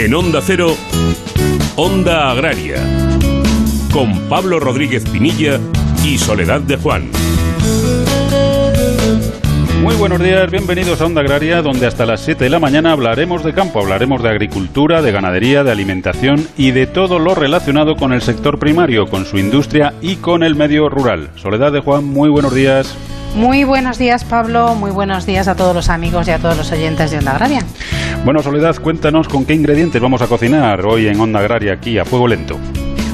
En Onda Cero, Onda Agraria, con Pablo Rodríguez Pinilla y Soledad de Juan. Muy buenos días, bienvenidos a Onda Agraria, donde hasta las 7 de la mañana hablaremos de campo, hablaremos de agricultura, de ganadería, de alimentación y de todo lo relacionado con el sector primario, con su industria y con el medio rural. Soledad de Juan, muy buenos días. Muy buenos días, Pablo. Muy buenos días a todos los amigos y a todos los oyentes de Onda Agraria. Bueno, Soledad, cuéntanos con qué ingredientes vamos a cocinar hoy en Onda Agraria aquí a fuego lento.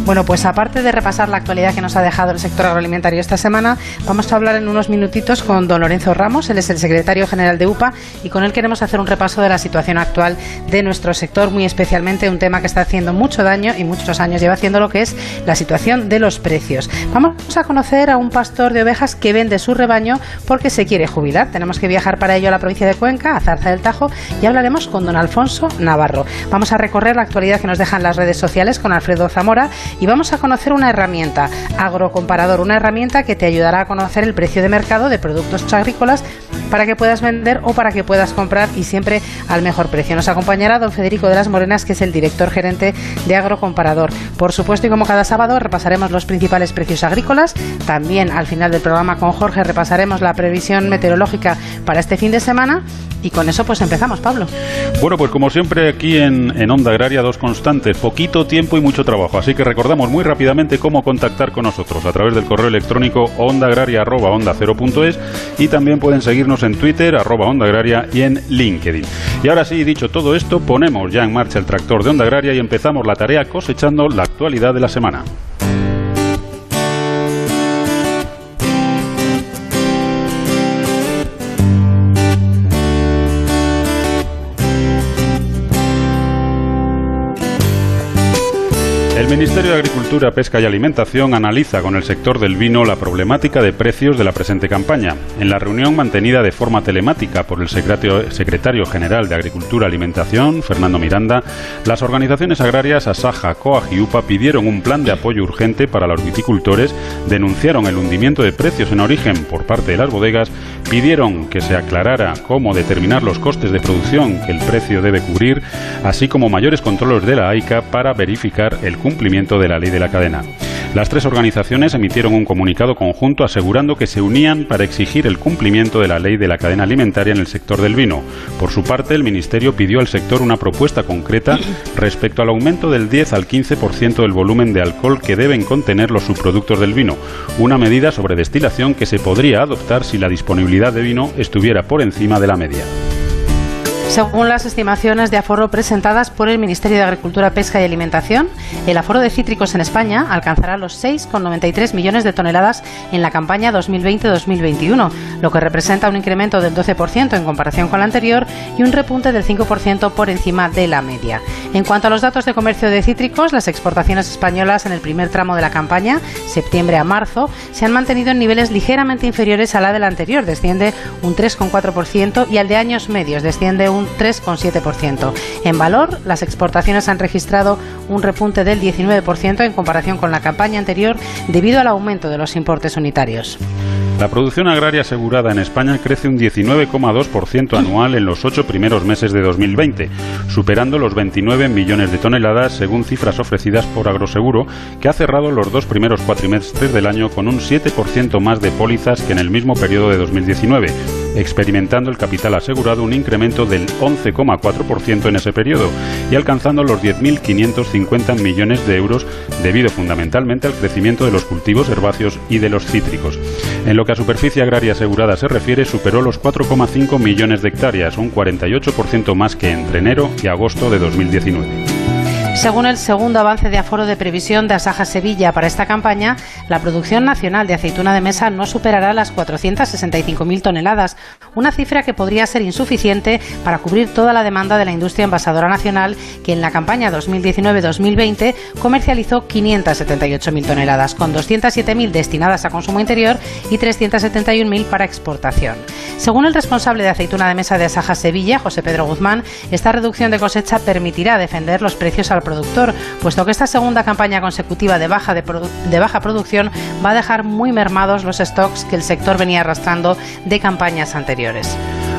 Bueno, pues aparte de repasar la actualidad que nos ha dejado el sector agroalimentario esta semana, vamos a hablar en unos minutitos con don Lorenzo Ramos, él es el secretario general de UPA y con él queremos hacer un repaso de la situación actual de nuestro sector, muy especialmente un tema que está haciendo mucho daño y muchos años lleva haciendo lo que es la situación de los precios. Vamos a conocer a un pastor de ovejas que vende su rebaño porque se quiere jubilar. Tenemos que viajar para ello a la provincia de Cuenca, a Zarza del Tajo, y hablaremos con don Alfonso Navarro. Vamos a recorrer la actualidad que nos dejan las redes sociales con Alfredo Zamora y vamos a conocer una herramienta, Agrocomparador, una herramienta que te ayudará a conocer el precio de mercado de productos agrícolas para que puedas vender o para que puedas comprar y siempre al mejor precio. Nos acompañará don Federico de las Morenas, que es el director gerente de Agrocomparador. Por supuesto, y como cada sábado, repasaremos los principales precios agrícolas. También al final del programa con Jorge repasaremos la previsión meteorológica para este fin de semana. Y con eso pues empezamos, Pablo. Bueno, pues como siempre aquí en, en Onda Agraria, dos constantes, poquito tiempo y mucho trabajo. Así que recordamos muy rápidamente cómo contactar con nosotros a través del correo electrónico ondaagraria.onda0.es y también pueden seguirnos en Twitter, arroba Onda Agraria y en LinkedIn. Y ahora sí, dicho todo esto, ponemos ya en marcha el tractor de Onda Agraria y empezamos la tarea cosechando la actualidad de la semana. Ministerio de Agricultura, Pesca y Alimentación analiza con el sector del vino la problemática de precios de la presente campaña. En la reunión mantenida de forma telemática por el secretario, General de Agricultura y Alimentación, Fernando Miranda, las organizaciones agrarias Asaja, COAG y UPA pidieron un plan de apoyo urgente para los viticultores, denunciaron el hundimiento de precios en origen por parte de las bodegas, pidieron que se aclarara cómo determinar los costes de producción que el precio debe cubrir, así como mayores controles de la AICA para verificar el cumplimiento de la ley de la cadena. Las tres organizaciones emitieron un comunicado conjunto asegurando que se unían para exigir el cumplimiento de la ley de la cadena alimentaria en el sector del vino. Por su parte, el Ministerio pidió al sector una propuesta concreta respecto al aumento del 10 al 15% del volumen de alcohol que deben contener los subproductos del vino, una medida sobre destilación que se podría adoptar si la disponibilidad de vino estuviera por encima de la media. Según las estimaciones de aforo presentadas por el Ministerio de Agricultura, Pesca y Alimentación, el aforo de cítricos en España alcanzará los 6,93 millones de toneladas en la campaña 2020-2021, lo que representa un incremento del 12% en comparación con la anterior y un repunte del 5% por encima de la media. En cuanto a los datos de comercio de cítricos, las exportaciones españolas en el primer tramo de la campaña, septiembre a marzo, se han mantenido en niveles ligeramente inferiores a la del anterior, desciende un 3,4% y al de años medios desciende un 3,7%. En valor, las exportaciones han registrado un repunte del 19% en comparación con la campaña anterior debido al aumento de los importes unitarios. La producción agraria asegurada en España crece un 19,2% anual en los ocho primeros meses de 2020, superando los 29 millones de toneladas según cifras ofrecidas por Agroseguro, que ha cerrado los dos primeros cuatrimestres del año con un 7% más de pólizas que en el mismo periodo de 2019, experimentando el capital asegurado un incremento del 11,4% en ese periodo y alcanzando los 10.550 millones de euros debido fundamentalmente al crecimiento de los cultivos herbáceos y de los cítricos. En lo que a superficie agraria asegurada se refiere, superó los 4,5 millones de hectáreas, un 48% más que entre enero y agosto de 2019. Según el segundo avance de aforo de previsión de Asaja Sevilla para esta campaña, la producción nacional de aceituna de mesa no superará las 465.000 toneladas, una cifra que podría ser insuficiente para cubrir toda la demanda de la industria envasadora nacional, que en la campaña 2019-2020 comercializó 578.000 toneladas, con 207.000 destinadas a consumo interior y 371.000 para exportación. Según el responsable de aceituna de mesa de Asaja Sevilla, José Pedro Guzmán, esta reducción de cosecha permitirá defender los precios al productor, puesto que esta segunda campaña consecutiva de baja, de, baja producción va a dejar muy mermados los stocks que el sector venía arrastrando de campañas anteriores.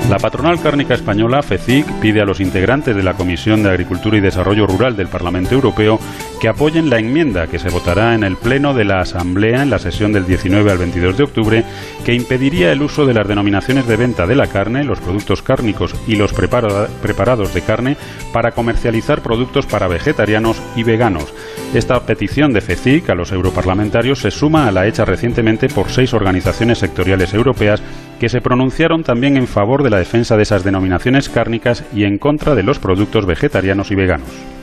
La patronal cárnica española, FECIC, pide a los integrantes de la Comisión de Agricultura y Desarrollo Rural del Parlamento Europeo que apoyen la enmienda que se votará en el Pleno de la Asamblea en la sesión del 19 al 22 de octubre, que impediría el uso de las denominaciones de venta de la carne, los productos cárnicos y los preparados de carne para comercializar productos para vegetarianos y veganos. Esta petición de FECIC a los europarlamentarios se suma a la hecha recientemente por seis organizaciones sectoriales europeas que se pronunciaron también en favor de la defensa de esas denominaciones cárnicas y en contra de los productos vegetarianos y veganos.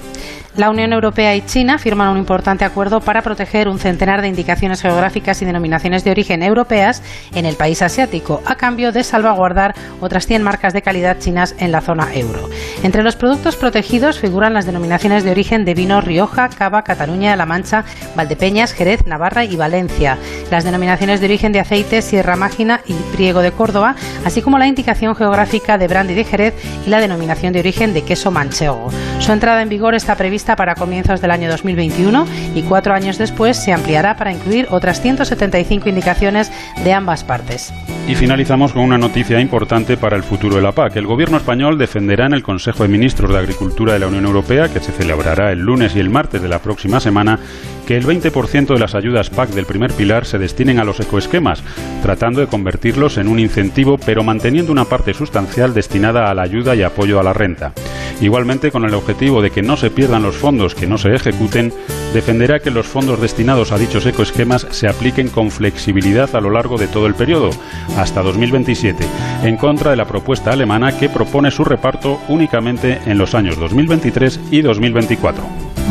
La Unión Europea y China firman un importante acuerdo para proteger un centenar de indicaciones geográficas y denominaciones de origen europeas en el país asiático, a cambio de salvaguardar otras 100 marcas de calidad chinas en la zona euro. Entre los productos protegidos figuran las denominaciones de origen de vino Rioja, Cava, Cataluña, La Mancha, Valdepeñas, Jerez, Navarra y Valencia, las denominaciones de origen de aceite Sierra Mágina y Priego de Córdoba, así como la indicación geográfica de brandy de Jerez y la denominación de origen de queso manchego. Su entrada en vigor está prevista para comienzos del año 2021 y cuatro años después se ampliará para incluir otras 175 indicaciones de ambas partes. Y finalizamos con una noticia importante para el futuro de la PAC. El gobierno español defenderá en el Consejo de Ministros de Agricultura de la Unión Europea, que se celebrará el lunes y el martes de la próxima semana, que el 20% de las ayudas PAC del primer pilar se destinen a los ecoesquemas, tratando de convertirlos en un incentivo, pero manteniendo una parte sustancial destinada a la ayuda y apoyo a la renta. Igualmente, con el objetivo de que no se pierdan los fondos que no se ejecuten, defenderá que los fondos destinados a dichos ecoesquemas se apliquen con flexibilidad a lo largo de todo el periodo, hasta 2027, en contra de la propuesta alemana que propone su reparto únicamente en los años 2023 y 2024.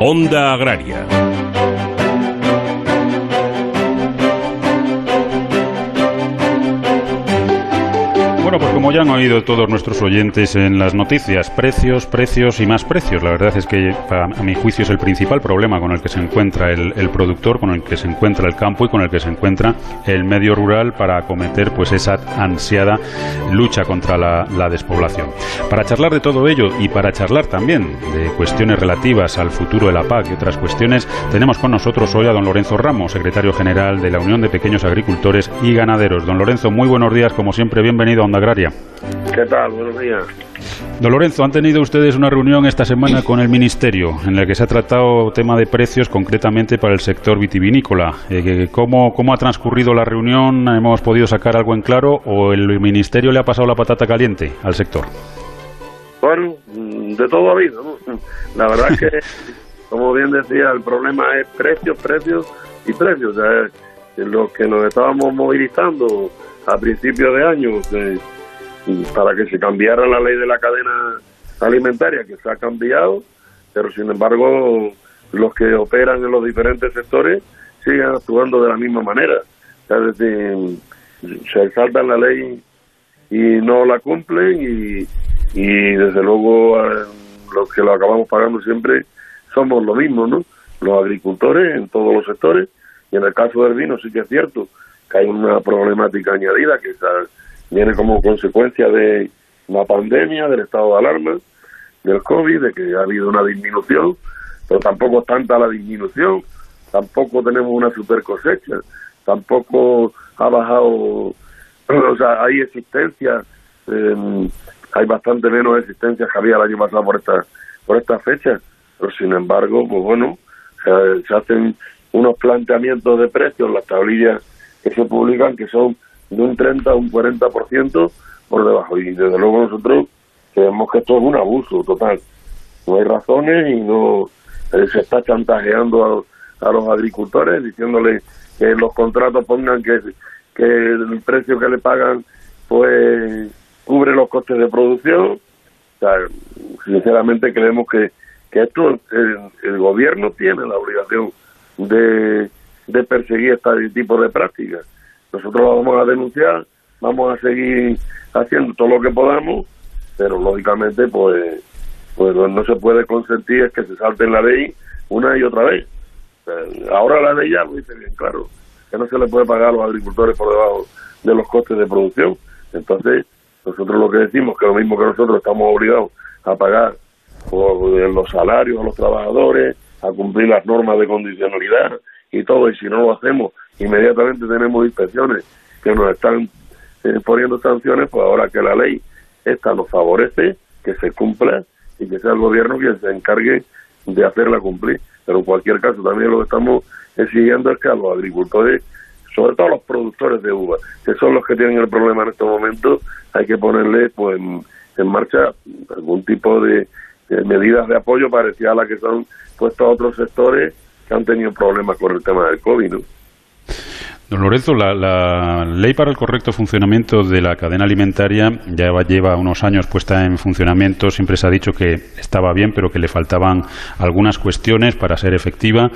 Onda Agraria. Bueno, pues como ya han oído todos nuestros oyentes en las noticias, precios, precios y más precios. La verdad es que a mi juicio es el principal problema con el que se encuentra el, productor, con el que se encuentra el campo y con el que se encuentra el medio rural para acometer pues esa ansiada lucha contra la, la despoblación. Para charlar de todo ello y para charlar también de cuestiones relativas al futuro de la PAC y otras cuestiones, tenemos con nosotros hoy a don Lorenzo Ramos, secretario general de la Unión de Pequeños Agricultores y Ganaderos. Don Lorenzo, muy buenos días, como siempre, bienvenido a Onda Agraria. ¿Qué tal? Buenos días. Don Lorenzo, han tenido ustedes una reunión esta semana con el Ministerio en la que se ha tratado tema de precios concretamente para el sector vitivinícola. Eh, ¿cómo, ¿Cómo ha transcurrido la reunión? ¿Hemos podido sacar algo en claro o el Ministerio le ha pasado la patata caliente al sector? Bueno, de todo ha habido. La verdad es que, como bien decía, el problema es precios, precios y precios. O sea, lo que nos estábamos movilizando a principios de año eh, para que se cambiara la ley de la cadena alimentaria, que se ha cambiado, pero sin embargo los que operan en los diferentes sectores siguen actuando de la misma manera. Es decir, se saltan la ley y no la cumplen y, y desde luego eh, los que lo acabamos pagando siempre somos lo mismo, ¿no? Los agricultores en todos los sectores y en el caso del vino sí que es cierto que hay una problemática añadida que viene como consecuencia de la pandemia, del estado de alarma, del COVID, de que ha habido una disminución, pero tampoco es tanta la disminución, tampoco tenemos una super cosecha, tampoco ha bajado, o sea, hay existencia hay bastante menos existencia que había el año pasado por esta, por esta fecha. Pero sin embargo, pues bueno, se, hacen unos planteamientos de precios, las tablillas que se publican, que son de un 30 a un 40% por debajo. Y desde luego nosotros creemos que esto es un abuso total. No hay razones y no eh, se está chantajeando a, a los agricultores diciéndoles que los contratos pongan que, que el precio que le pagan pues cubre los costes de producción. O sea, sinceramente creemos que, que esto el, gobierno tiene la obligación de, de perseguir este tipo de prácticas. Nosotros lo vamos a denunciar, vamos a seguir haciendo todo lo que podamos, pero lógicamente pues pues no se puede consentir que se salte la ley una y otra vez. Ahora la ley ya lo dice bien claro, que no se le puede pagar a los agricultores por debajo de los costes de producción. Entonces, nosotros lo que decimos que lo mismo que nosotros estamos obligados a pagar por los salarios a los trabajadores, a cumplir las normas de condicionalidad y todo, y si no lo hacemos, inmediatamente tenemos inspecciones que nos están eh, poniendo sanciones, pues ahora que la ley esta nos favorece, que se cumpla y que sea el gobierno quien se encargue de hacerla cumplir. Pero en cualquier caso, también lo que estamos exigiendo es que a los agricultores, sobre todo a los productores de uva, que son los que tienen el problema en estos momentos, hay que ponerle pues en, marcha algún tipo de, medidas de apoyo parecidas a las que son puestos a otros sectores han tenido problemas con el tema del COVID, ¿no? Don Lorenzo, la, ley para el correcto funcionamiento de la cadena alimentaria ya lleva unos años puesta en funcionamiento. Siempre se ha dicho que estaba bien, pero que le faltaban algunas cuestiones para ser efectiva.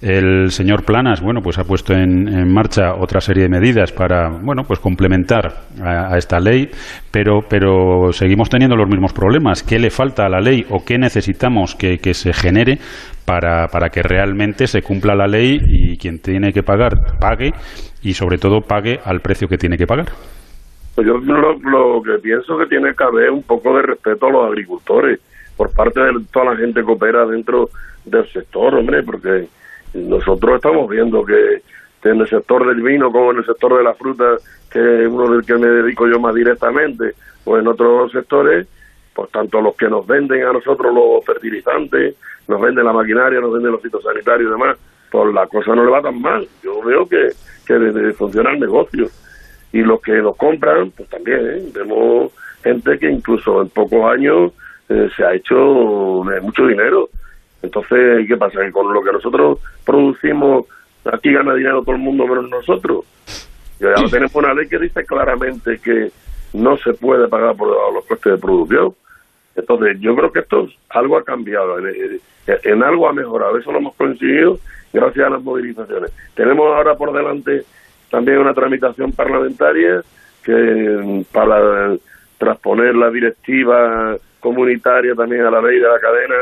El señor Planas, bueno, pues ha puesto en, marcha otra serie de medidas para, bueno, pues complementar a, esta ley, pero, pero seguimos teniendo los mismos problemas. ¿Qué le falta a la ley o qué necesitamos que, que se genere para, para que realmente se cumpla la ley y quien tiene que pagar pague y sobre todo pague al precio que tiene que pagar? Pues yo lo, lo que pienso que tiene que haber un poco de respeto a los agricultores por parte de toda la gente que opera dentro del sector, hombre, porque nosotros estamos viendo que, en el sector del vino como en el sector de la fruta, que es uno del que me dedico yo más directamente, o en otros sectores, pues tanto los que nos venden a nosotros los fertilizantes, nos venden la maquinaria, nos venden los fitosanitarios y demás, pues la cosa no le va tan mal. Yo veo que, que funciona el negocio. Y los que nos compran, pues también, ¿eh? vemos gente que incluso en pocos años eh, se ha hecho mucho dinero entonces, ¿qué pasa? Que con lo que nosotros producimos, aquí gana dinero todo el mundo menos nosotros. Y ahora tenemos una ley que dice claramente que no se puede pagar por los costes de producción. Entonces, yo creo que esto algo ha cambiado, en, algo ha mejorado. Eso lo hemos conseguido gracias a las movilizaciones. Tenemos ahora por delante también una tramitación parlamentaria que para transponer la directiva comunitaria también a la ley de la cadena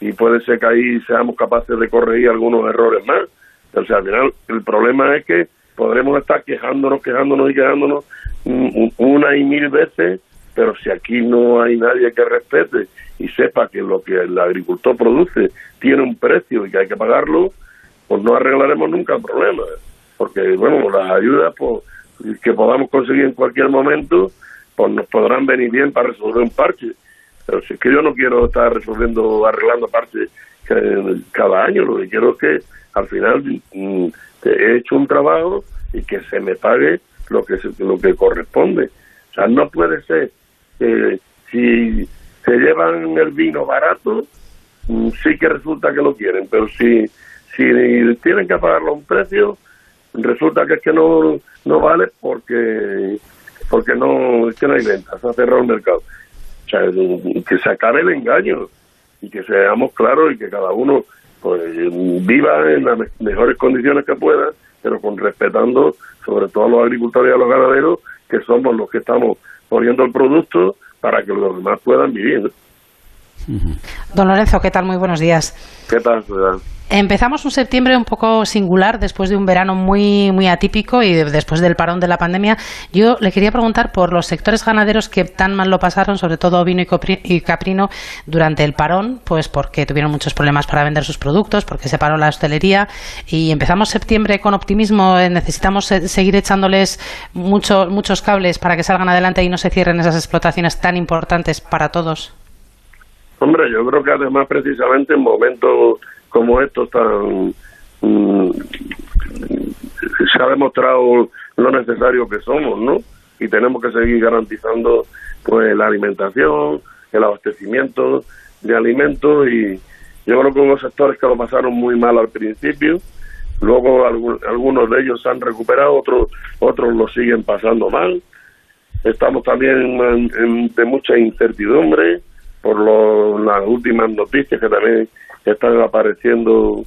y puede ser que ahí seamos capaces de corregir algunos errores más. O sea, al final el problema es que podremos estar quejándonos, quejándonos y quejándonos una y mil veces, pero si aquí no hay nadie que respete y sepa que lo que el agricultor produce tiene un precio y que hay que pagarlo, pues no arreglaremos nunca el problema. Porque, bueno, las ayudas pues, que podamos conseguir en cualquier momento, pues nos podrán venir bien para resolver un parche pero si es que yo no quiero estar resolviendo, arreglando partes cada año, lo que quiero es que al final mm, he hecho un trabajo y que se me pague lo que lo que corresponde. O sea, no puede ser que si se llevan el vino barato, mm, sí que resulta que lo quieren, pero si si tienen que pagarlo a un precio, resulta que es que no no vale porque porque no es que no hay ventas, ha cerrado el mercado. O sea, que se acabe el engaño y que seamos claros y que cada uno pues viva en las mejores condiciones que pueda, pero con respetando sobre todo a los agricultores y a los ganaderos, que somos los que estamos poniendo el producto para que los demás puedan vivir. Don Lorenzo, ¿qué tal? Muy buenos días. ¿Qué tal, Empezamos un septiembre un poco singular después de un verano muy, muy atípico y después del parón de la pandemia. Yo le quería preguntar por los sectores ganaderos que tan mal lo pasaron, sobre todo ovino y caprino, durante el parón, pues porque tuvieron muchos problemas para vender sus productos, porque se paró la hostelería y empezamos septiembre con optimismo. Eh, necesitamos seguir echándoles muchos cables para que salgan adelante y no se cierren esas explotaciones tan importantes para todos. Hombre, yo creo que además precisamente en momentos como estos tan mm, se ha demostrado lo necesario que somos, ¿no? Y tenemos que seguir garantizando pues la alimentación, el abastecimiento de alimentos y yo creo que unos sectores que lo pasaron muy mal al principio, luego algunos de ellos se han recuperado, otros otros lo siguen pasando mal. Estamos también de mucha incertidumbre por las últimas noticias que también están apareciendo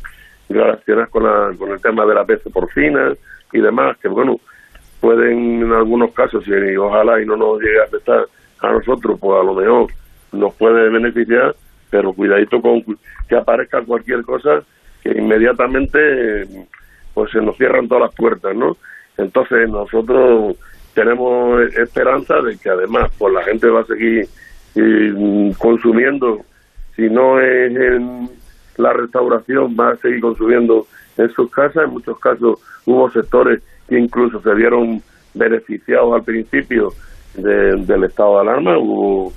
relacionadas con, la, con el tema de la peste porcina y demás, que bueno, pueden en algunos casos, y ojalá y no nos llegue a afectar a nosotros, pues a lo mejor nos puede beneficiar, pero cuidadito con que aparezca cualquier cosa que inmediatamente pues se nos cierran todas las puertas, ¿no? Entonces nosotros tenemos esperanza de que además pues la gente va a seguir eh, consumiendo, si no es en la restauración va a seguir consumiendo en sus casas. En muchos casos hubo sectores que incluso se vieron beneficiados al principio del estado de alarma, hubo,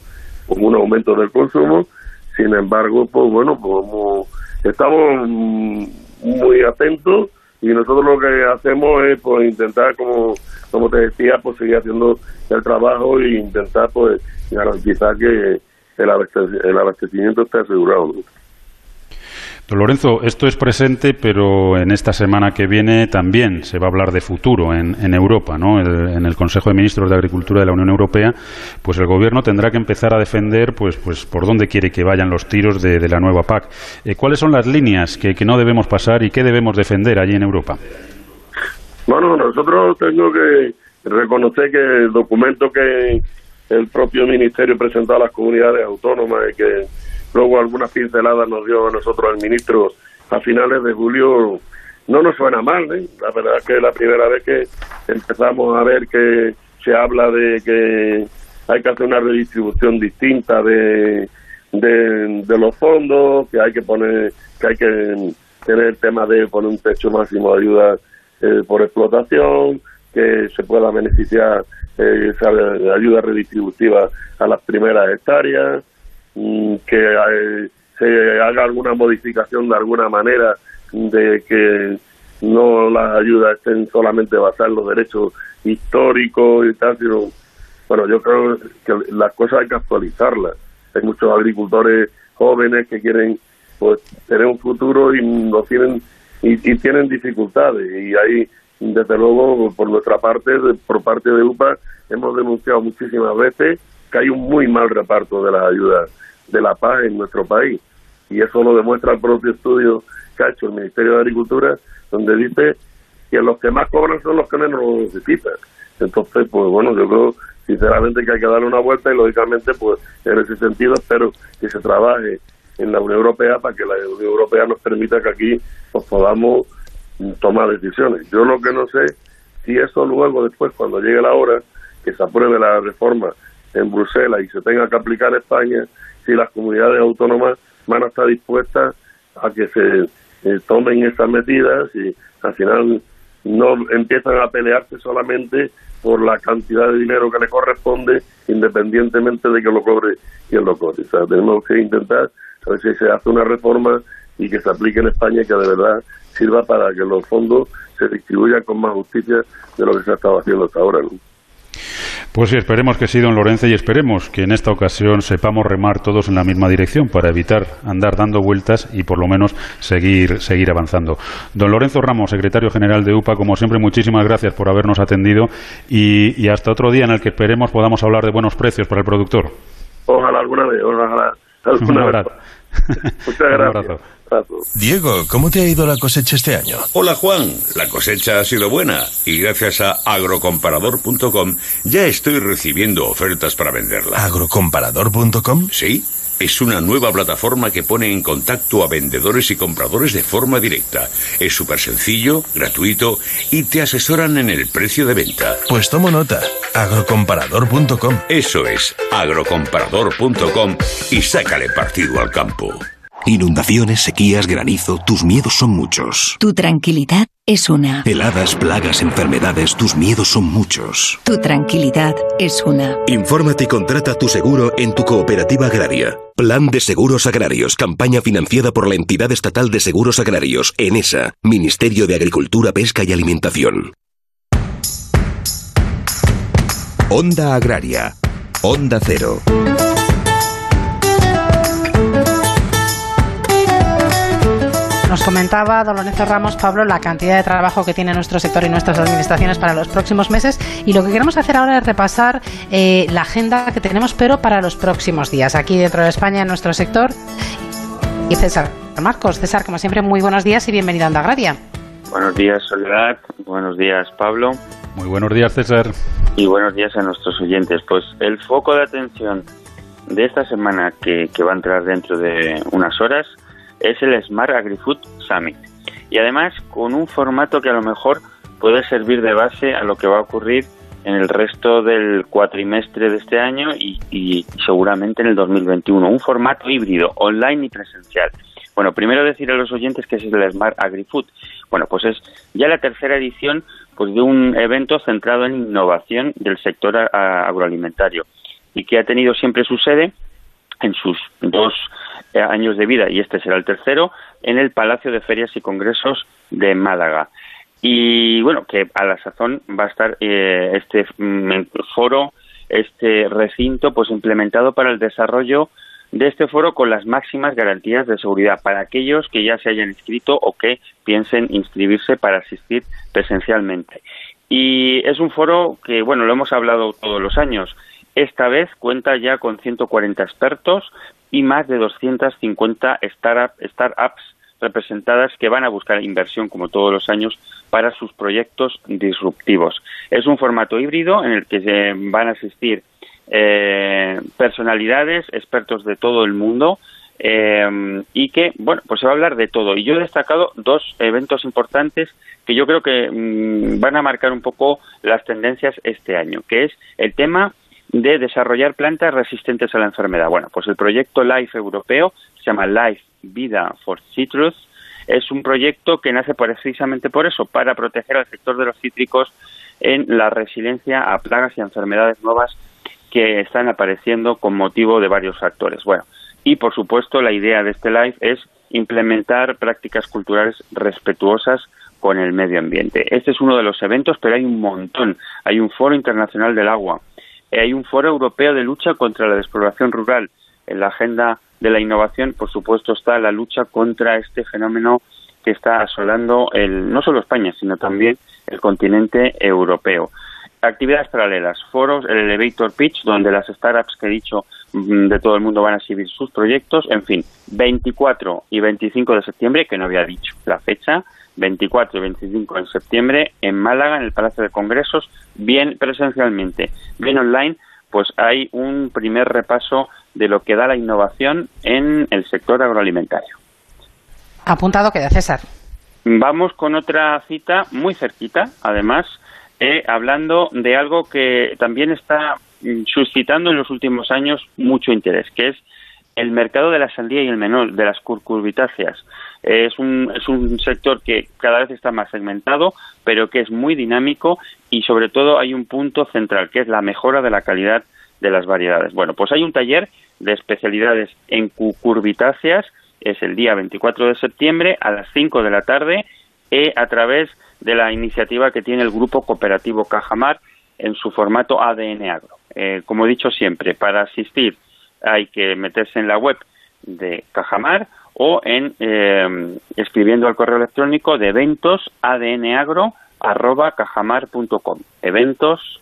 un aumento del consumo. Sin embargo, pues bueno, pues estamos muy atentos y nosotros lo que hacemos es pues intentar, como, como te decía, pues seguir haciendo el trabajo e intentar pues garantizar que el abastecimiento esté asegurado. Don Lorenzo, esto es presente, pero en esta semana que viene también se va a hablar de futuro en, Europa, ¿no? en el Consejo de Ministros de Agricultura de la Unión Europea, pues el Gobierno tendrá que empezar a defender, pues, pues por dónde quiere que vayan los tiros de, la nueva PAC. Eh, ¿Cuáles son las líneas que, no debemos pasar y qué debemos defender allí en Europa? Bueno, nosotros tengo que reconocer que el documento que el propio Ministerio presentó a las comunidades autónomas y que luego algunas pinceladas nos dio a nosotros el ministro a finales de julio, no nos suena mal, ¿eh? la verdad es que es la primera vez que empezamos a ver que se habla de que hay que hacer una redistribución distinta de, de, los fondos, que hay que poner, que hay que tener el tema de poner un techo máximo de ayuda eh, por explotación, que se pueda beneficiar eh, esa ayuda redistributiva a las primeras hectáreas, Mm, que eh, se haga alguna modificación de alguna manera de que no las ayudas estén solamente basadas en los derechos históricos y tal, sino, bueno, yo creo que las cosas hay que actualizarlas. Hay muchos agricultores jóvenes que quieren pues tener un futuro y no tienen y, tienen dificultades y ahí desde luego por nuestra parte por parte de UPA hemos denunciado muchísimas veces que hay un muy mal reparto de las ayudas de la paz en nuestro país. Y eso lo demuestra el propio estudio que ha hecho el Ministerio de Agricultura, donde dice que los que más cobran son los que menos lo necesitan. Entonces, pues bueno, yo creo sinceramente que hay que darle una vuelta y lógicamente, pues en ese sentido espero que se trabaje en la Unión Europea para que la Unión Europea nos permita que aquí pues, podamos tomar decisiones. Yo lo que no sé si eso luego después cuando llegue la hora que se apruebe la reforma en Bruselas y se tenga que aplicar en España, si las comunidades autónomas van a estar dispuestas a que se eh, tomen esas medidas y al final no empiezan a pelearse solamente por la cantidad de dinero que le corresponde, independientemente de que lo cobre quien lo cobre. O sea, tenemos que intentar a ver si se hace una reforma y que se aplique en España y que de verdad sirva para que los fondos se distribuyan con más justicia de lo que se ha estado haciendo hasta ahora. Pues sí, esperemos que sí, don Lorenzo, y esperemos que en esta ocasión sepamos remar todos en la misma dirección para evitar andar dando vueltas y por lo menos seguir, seguir avanzando. Don Lorenzo Ramos, secretario general de UPA, como siempre, muchísimas gracias por habernos atendido y, hasta otro día en el que esperemos podamos hablar de buenos precios para el productor. Ojalá alguna vez, ojalá. Alguna vez. Muchas gracias. Diego, ¿cómo te ha ido la cosecha este año? Hola Juan, la cosecha ha sido buena y gracias a agrocomparador.com ya estoy recibiendo ofertas para venderla. ¿Agrocomparador.com? Sí es una nueva plataforma que pone en contacto a vendedores y compradores de forma directa. Es súper sencillo, gratuito y te asesoran en el precio de venta. Pues tomo nota. Agrocomparador.com. Eso es, agrocomparador.com y sácale partido al campo. Inundaciones, sequías, granizo, tus miedos son muchos. Tu tranquilidad es una. Heladas, plagas, enfermedades, tus miedos son muchos. Tu tranquilidad es una. Infórmate y contrata tu seguro en tu cooperativa agraria. Plan de Seguros Agrarios, campaña financiada por la Entidad Estatal de Seguros Agrarios, ENESA, Ministerio de Agricultura, Pesca y Alimentación. Onda Agraria. Onda Cero. Nos comentaba don Lorenzo Ramos, Pablo, la cantidad de trabajo que tiene nuestro sector y nuestras administraciones para los próximos meses. Y lo que queremos hacer ahora es repasar eh, la agenda que tenemos, pero para los próximos días, aquí dentro de España, en nuestro sector. Y César Marcos. César, como siempre, muy buenos días y bienvenido a Onda Agraria. Buenos días, Soledad. Buenos días, Pablo. Muy buenos días, César. Y buenos días a nuestros oyentes. Pues el foco de atención de esta semana que, que va a entrar dentro de unas horas es el Smart Agri-Food Summit. Y además con un formato que a lo mejor puede servir de base a lo que va a ocurrir en el resto del cuatrimestre de este año y, seguramente en el 2021. Un formato híbrido, online y presencial. Bueno, primero decir a los oyentes que es el Smart Agri-Food. Bueno, pues es ya la tercera edición pues, de un evento centrado en innovación del sector agroalimentario y que ha tenido siempre su sede en sus dos eh, años de vida, y este será el tercero, en el Palacio de Ferias y Congresos de Málaga. Y bueno, que a la sazón va a estar eh, este mm, foro, este recinto, pues implementado para el desarrollo de este foro con las máximas garantías de seguridad para aquellos que ya se hayan inscrito o que piensen inscribirse para asistir presencialmente. Y es un foro que, bueno, lo hemos hablado todos los años. Esta vez cuenta ya con 140 expertos, y más de 250 startups representadas que van a buscar inversión, como todos los años, para sus proyectos disruptivos. Es un formato híbrido en el que van a asistir eh, personalidades, expertos de todo el mundo, eh, y que, bueno, pues se va a hablar de todo. Y yo he destacado dos eventos importantes que yo creo que mm, van a marcar un poco las tendencias este año, que es el tema de desarrollar plantas resistentes a la enfermedad. Bueno, pues el proyecto LIFE europeo se llama LIFE Vida for Citrus. Es un proyecto que nace precisamente por eso, para proteger al sector de los cítricos en la resiliencia a plagas y enfermedades nuevas que están apareciendo con motivo de varios factores. Bueno, y por supuesto la idea de este LIFE es implementar prácticas culturales respetuosas con el medio ambiente. Este es uno de los eventos, pero hay un montón. Hay un foro internacional del agua, hay un foro europeo de lucha contra la despoblación rural. En la agenda de la innovación, por supuesto, está la lucha contra este fenómeno que está asolando el, no solo España, sino también el continente europeo. Actividades paralelas, foros, el Elevator Pitch, donde las startups que he dicho mm, de todo el mundo van a exhibir sus proyectos, en fin, 24 y 25 de septiembre, que no había dicho la fecha, 24 y 25 de septiembre en Málaga, en el Palacio de Congresos, bien presencialmente, bien online, pues hay un primer repaso de lo que da la innovación en el sector agroalimentario. Apuntado queda, César. Vamos con otra cita muy cerquita, además, eh, hablando de algo que también está suscitando en los últimos años mucho interés, que es el mercado de la sandía y el menor, de las curcubitáceas. Es un, es un sector que cada vez está más segmentado, pero que es muy dinámico y sobre todo hay un punto central, que es la mejora de la calidad de las variedades. Bueno, pues hay un taller de especialidades en cucurbitáceas, es el día 24 de septiembre a las 5 de la tarde, eh, a través de la iniciativa que tiene el Grupo Cooperativo Cajamar en su formato ADN Agro. Eh, como he dicho siempre, para asistir hay que meterse en la web de Cajamar o en eh, escribiendo al correo electrónico de eventos adnagro cajamar.com eventos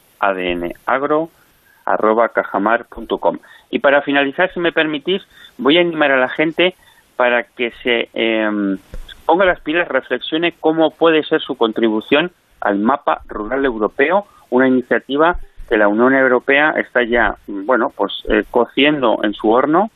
cajamar.com y para finalizar si me permitís voy a animar a la gente para que se em, ponga las pilas reflexione cómo puede ser su contribución al mapa rural europeo una iniciativa que la Unión Europea está ya bueno pues eh, cociendo en su horno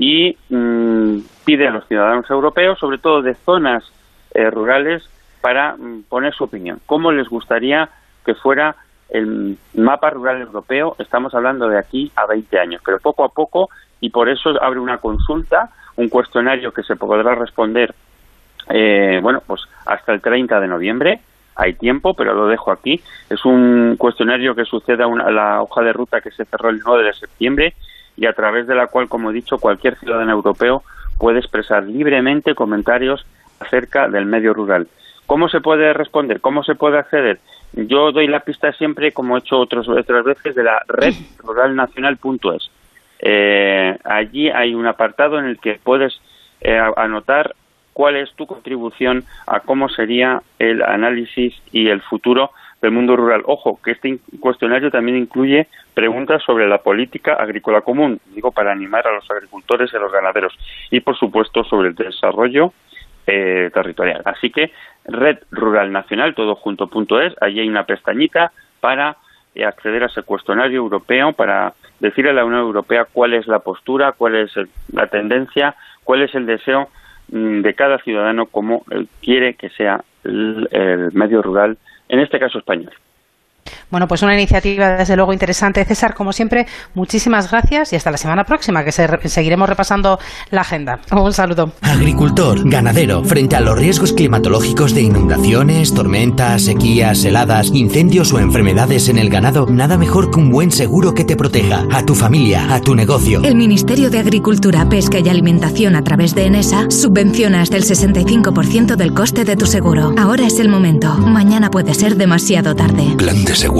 y mm, pide a los ciudadanos europeos, sobre todo de zonas eh, rurales, para mm, poner su opinión. ¿Cómo les gustaría que fuera el mapa rural europeo? Estamos hablando de aquí a 20 años, pero poco a poco, y por eso abre una consulta, un cuestionario que se podrá responder, eh, bueno, pues hasta el 30 de noviembre. Hay tiempo, pero lo dejo aquí. Es un cuestionario que sucede a, la hoja de ruta que se cerró el 9 de septiembre y a través de la cual, como he dicho, cualquier ciudadano europeo puede expresar libremente comentarios acerca del medio rural. ¿Cómo se puede responder? ¿Cómo se puede acceder? Yo doy la pista siempre, como he hecho otras veces, de la red ruralnacional.es. Eh, allí hay un apartado en el que puedes eh, anotar cuál es tu contribución a cómo sería el análisis y el futuro del mundo rural. Ojo, que este cuestionario también incluye preguntas sobre la política agrícola común, digo, para animar a los agricultores y a los ganaderos, y por supuesto sobre el desarrollo eh, territorial. Así que Red Rural Nacional, todo junto punto es, allí hay una pestañita para eh, acceder a ese cuestionario europeo, para decirle a la Unión Europea cuál es la postura, cuál es la tendencia, cuál es el deseo mm, de cada ciudadano, cómo quiere que sea el medio rural, en este caso español. Bueno, pues una iniciativa desde luego interesante. César, como siempre, muchísimas gracias y hasta la semana próxima, que seguiremos repasando la agenda. Un saludo. Agricultor, ganadero, frente a los riesgos climatológicos de inundaciones, tormentas, sequías, heladas, incendios o enfermedades en el ganado, nada mejor que un buen seguro que te proteja a tu familia, a tu negocio. El Ministerio de Agricultura, Pesca y Alimentación a través de ENESA subvenciona hasta el 65% del coste de tu seguro. Ahora es el momento. Mañana puede ser demasiado tarde. Plan de seguro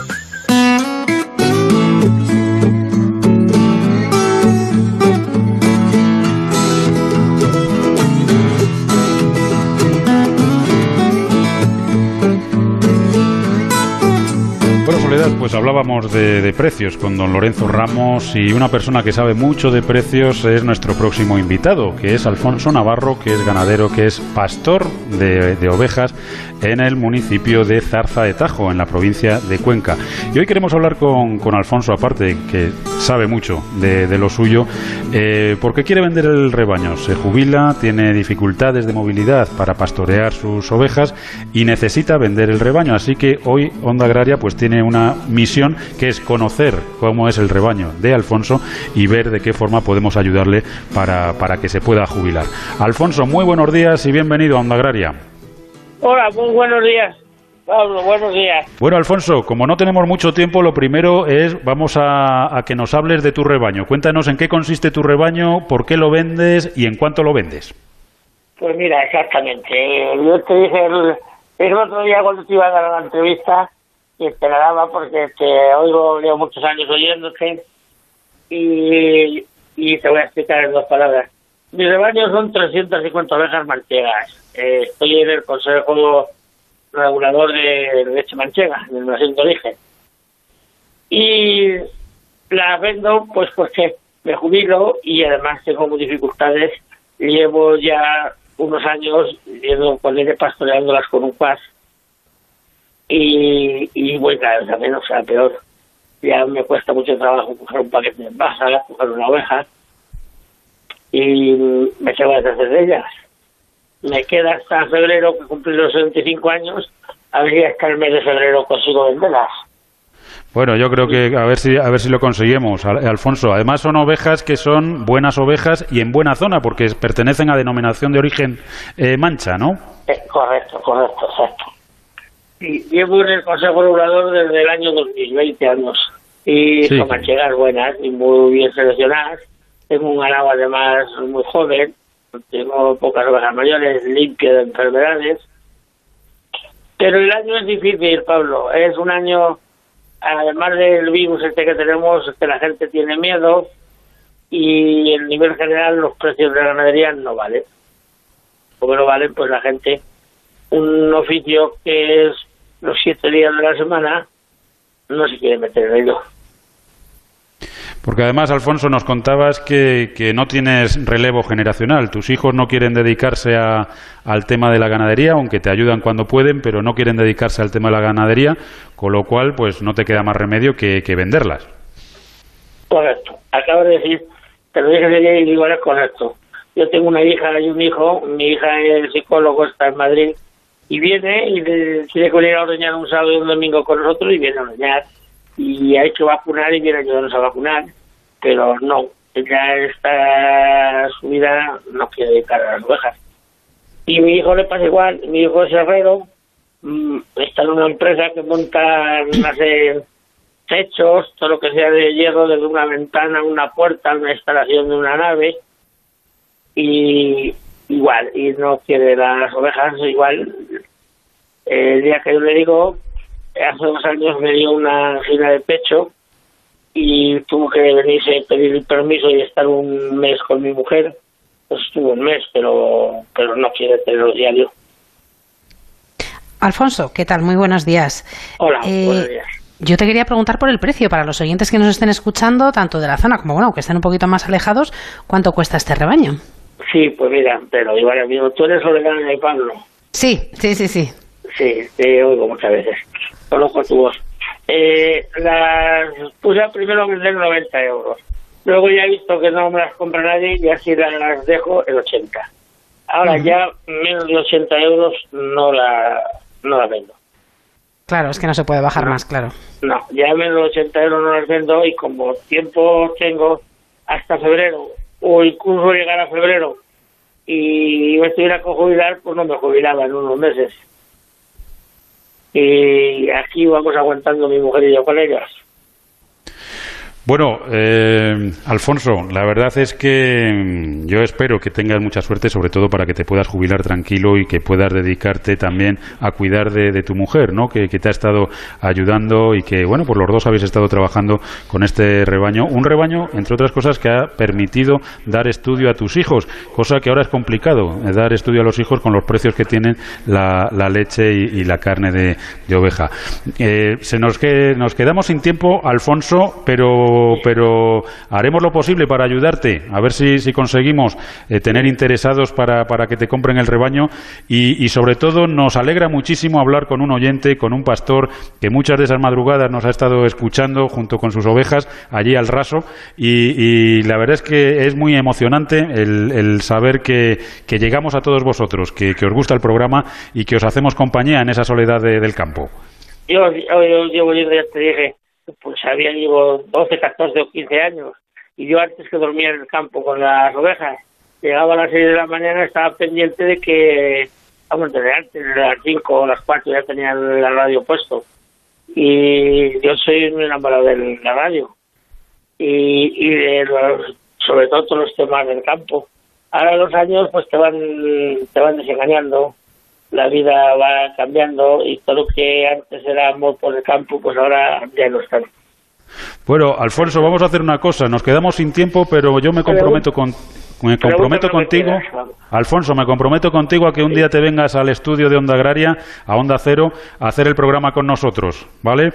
pues hablábamos de, precios con don Lorenzo Ramos y una persona que sabe mucho de precios es nuestro próximo invitado, que es Alfonso Navarro, que es ganadero, que es pastor de, ovejas en el municipio de Zarza de Tajo, en la provincia de Cuenca. Y hoy queremos hablar con, Alfonso, aparte que sabe mucho de, lo suyo, eh, porque quiere vender el rebaño. Se jubila, tiene dificultades de movilidad para pastorear sus ovejas y necesita vender el rebaño. Así que hoy Onda Agraria pues tiene una misión que es conocer cómo es el rebaño de Alfonso y ver de qué forma podemos ayudarle para, para que se pueda jubilar. Alfonso, muy buenos días y bienvenido a Onda Agraria. Hola, muy buenos días. Pablo, buenos días. Bueno, Alfonso, como no tenemos mucho tiempo, lo primero es, vamos a, a, que nos hables de tu rebaño. Cuéntanos en qué consiste tu rebaño, por qué lo vendes y en cuánto lo vendes. Pues mira, exactamente. Yo te dije el, el otro día cuando te iba a dar la entrevista y esperaba porque te oigo, llevo muchos años oyéndote y, y te voy a explicar en dos palabras. Mi rebaño son 350 ovejas manchegas. Eh, estoy en el Consejo Regulador de Leche Manchega, de Nación de Origen. Y la vendo pues porque me jubilo y además tengo muy dificultades. Llevo ya unos años yendo con pastoreándolas con un pas y, y voy cada vez a menos, o sea, peor. Ya me cuesta mucho trabajo coger un paquete de baja, coger una oveja y me llevo a deshacer de ellas. Me queda hasta febrero, que cumplí los 75 años, a si hasta el mes de febrero consigo venderlas. Bueno, yo creo que a ver si a ver si lo conseguimos, Alfonso. Además son ovejas que son buenas ovejas y en buena zona porque pertenecen a denominación de origen eh, mancha, ¿no? Eh, correcto, correcto, exacto. Sí, llevo en el Consejo Regulador desde el año 2020 años y son manchegas buenas y muy bien seleccionadas. Tengo un ganado además muy joven, tengo pocas ovejas mayores, limpio de enfermedades. Pero el año es difícil, Pablo. Es un año, además del virus este que tenemos, que la gente tiene miedo y en nivel general los precios de la ganadería no valen. Como no valen, pues la gente, un oficio que es los siete días de la semana, no se quiere meter en ello. Porque además, Alfonso, nos contabas que, que, no tienes relevo generacional. Tus hijos no quieren dedicarse a, al tema de la ganadería, aunque te ayudan cuando pueden, pero no quieren dedicarse al tema de la ganadería, con lo cual, pues no te queda más remedio que, que venderlas. Correcto. Acabo de decir, te lo dije ayer y digo, es correcto. Yo tengo una hija y un hijo. Mi hija es psicólogo, está en Madrid, y viene y le, quiere venir a ordeñar un sábado y un domingo con nosotros y viene a ordeñar y ha hecho vacunar y viene a ayudarnos a vacunar, pero no, ella esta su vida no quiere dedicar a las ovejas. Y mi hijo le pasa igual, mi hijo es herrero, mm, está en una empresa que monta, hace techos, todo lo que sea de hierro, desde una ventana, una puerta, una instalación de una nave, y igual, y no quiere las ovejas, igual, el día que yo le digo, hace dos años me dio una angina de pecho y tuvo que venirse pedir el permiso y estar un mes con mi mujer. Pues estuvo un mes, pero, pero no quiere tenerlo diario. Alfonso, ¿qué tal? Muy buenos días. Hola, eh, buenos días. Yo te quería preguntar por el precio para los oyentes que nos estén escuchando, tanto de la zona como bueno, que estén un poquito más alejados, ¿cuánto cuesta este rebaño? Sí, pues mira, pero igual amigo, tú eres Loredana y Pablo. Sí, sí, sí, sí. Sí, te oigo muchas veces. Conozco tu voz. Eh, las puse primero a vender 90 euros. Luego ya he visto que no me las compra nadie y así las dejo en 80. Ahora ya menos de 80 euros no la, no la vendo. Claro, es que no se puede bajar más, claro. No, ya menos de 80 euros no las vendo y como tiempo tengo hasta febrero o incluso llegar a febrero y me estuviera con jubilar, pues no me jubilaba en unos meses y aquí vamos aguantando mi mujer y yo con ellas. Bueno, eh, Alfonso, la verdad es que mm, yo espero que tengas mucha suerte, sobre todo para que te puedas jubilar tranquilo y que puedas dedicarte también a cuidar de, tu mujer, ¿no? Que, te ha estado ayudando y que, bueno, pues los dos habéis estado trabajando con este rebaño. Un rebaño, entre otras cosas, que ha permitido dar estudio a tus hijos, cosa que ahora es complicado, eh, dar estudio a los hijos con los precios que tienen la, leche y, la carne de, oveja. Eh, se nos, que, nos quedamos sin tiempo, Alfonso, pero pero, haremos lo posible para ayudarte, a ver si, si conseguimos eh, tener interesados para, para, que te compren el rebaño. Y, sobre todo nos alegra muchísimo hablar con un oyente, con un pastor que muchas de esas madrugadas nos ha estado escuchando junto con sus ovejas allí al raso. Y, la verdad es que es muy emocionante el, saber que, llegamos a todos vosotros, que, os gusta el programa y que os hacemos compañía en esa soledad del campo. Yo, yo, yo, yo ya te dije, pues había llevo 12, 14 o 15 años y yo antes que dormía en el campo con las ovejas, llegaba a las 6 de la mañana estaba pendiente de que, vamos, desde antes, de las 5 o las 4 ya tenía la radio puesto. Y yo soy un enamorado de la radio. Y, y de los, sobre todo todos los temas del campo. Ahora los años pues te van, te van desengañando la vida va cambiando y todo lo que antes era amor por el campo, pues ahora ya no está. Bueno, Alfonso, vamos a hacer una cosa. Nos quedamos sin tiempo, pero yo me comprometo con me comprometo contigo, Alfonso, me comprometo contigo a que un día te vengas al estudio de Onda Agraria, a Onda Cero, a hacer el programa con nosotros, ¿vale?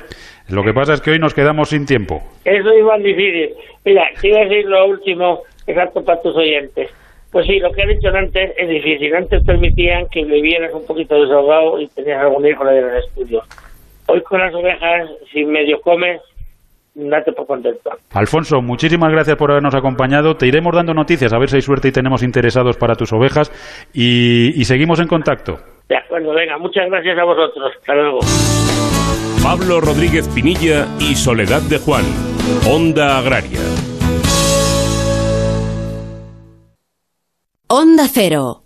Lo que pasa es que hoy nos quedamos sin tiempo. Eso es más difícil. Mira, quiero decir lo último, exacto para tus oyentes. Pues sí, lo que han dicho antes es difícil. Antes permitían que vivieras un poquito desahogado y tenías algún hijo en el estudio. Hoy con las ovejas, si medio comes, date por contento. Alfonso, muchísimas gracias por habernos acompañado. Te iremos dando noticias a ver si hay suerte y tenemos interesados para tus ovejas y, y seguimos en contacto. De acuerdo, venga, muchas gracias a vosotros. Hasta luego. Pablo Rodríguez Pinilla y Soledad de Juan, Onda Agraria. Onda Cero.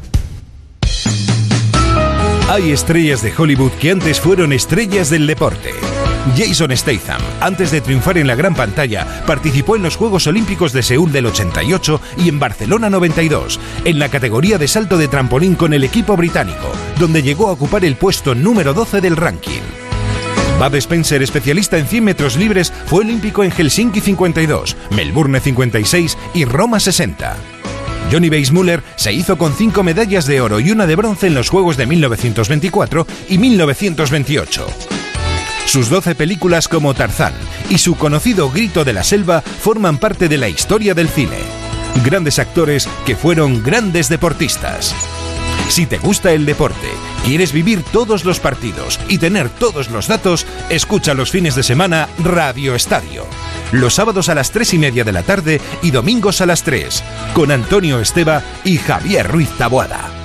Hay estrellas de Hollywood que antes fueron estrellas del deporte. Jason Statham, antes de triunfar en la gran pantalla, participó en los Juegos Olímpicos de Seúl del 88 y en Barcelona 92, en la categoría de salto de trampolín con el equipo británico, donde llegó a ocupar el puesto número 12 del ranking. Bob Spencer, especialista en 100 metros libres, fue olímpico en Helsinki 52, Melbourne 56 y Roma 60. Johnny Weissmuller se hizo con cinco medallas de oro y una de bronce en los Juegos de 1924 y 1928. Sus 12 películas como Tarzán y su conocido Grito de la Selva forman parte de la historia del cine. Grandes actores que fueron grandes deportistas. Si te gusta el deporte, quieres vivir todos los partidos y tener todos los datos, escucha los fines de semana Radio Estadio. Los sábados a las 3 y media de la tarde y domingos a las 3, con Antonio Esteba y Javier Ruiz Taboada.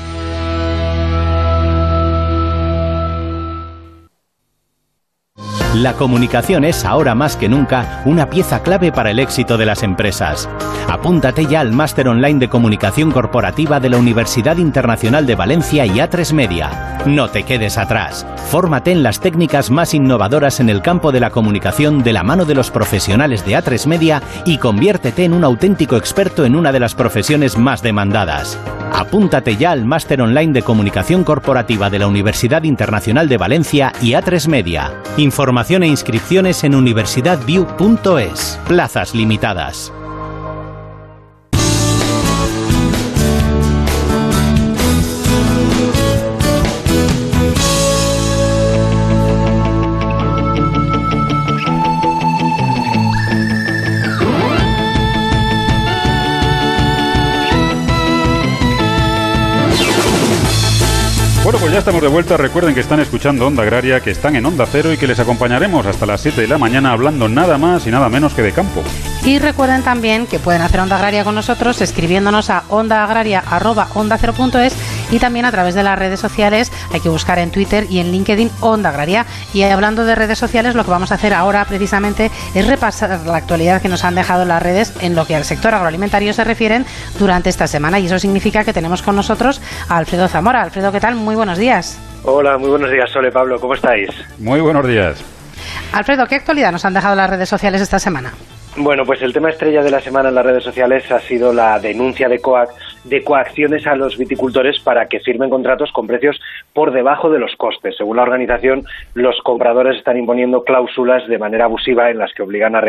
La comunicación es ahora más que nunca una pieza clave para el éxito de las empresas. Apúntate ya al máster online de comunicación corporativa de la Universidad Internacional de Valencia y A3 Media. No te quedes atrás. Fórmate en las técnicas más innovadoras en el campo de la comunicación de la mano de los profesionales de A3 Media y conviértete en un auténtico experto en una de las profesiones más demandadas. Apúntate ya al máster online de comunicación corporativa de la Universidad Internacional de Valencia y A3 Media. Información e inscripciones en universidadview.es. Plazas limitadas. Ya estamos de vuelta. Recuerden que están escuchando Onda Agraria, que están en Onda Cero y que les acompañaremos hasta las 7 de la mañana hablando nada más y nada menos que de campo. Y recuerden también que pueden hacer Onda Agraria con nosotros escribiéndonos a ondaagraria.onda0.es y también a través de las redes sociales. Hay que buscar en Twitter y en LinkedIn Onda Agraria. Y hablando de redes sociales, lo que vamos a hacer ahora precisamente es repasar la actualidad que nos han dejado las redes en lo que al sector agroalimentario se refieren durante esta semana. Y eso significa que tenemos con nosotros a Alfredo Zamora. Alfredo, ¿qué tal? Muy buenos días. Hola, muy buenos días, Sole Pablo, ¿cómo estáis? Muy buenos días. Alfredo, ¿qué actualidad nos han dejado las redes sociales esta semana? Bueno, pues el tema estrella de la semana en las redes sociales ha sido la denuncia de COAC de coacciones a los viticultores para que firmen contratos con precios por debajo de los costes. Según la organización, los compradores están imponiendo cláusulas de manera abusiva en las que obligan a,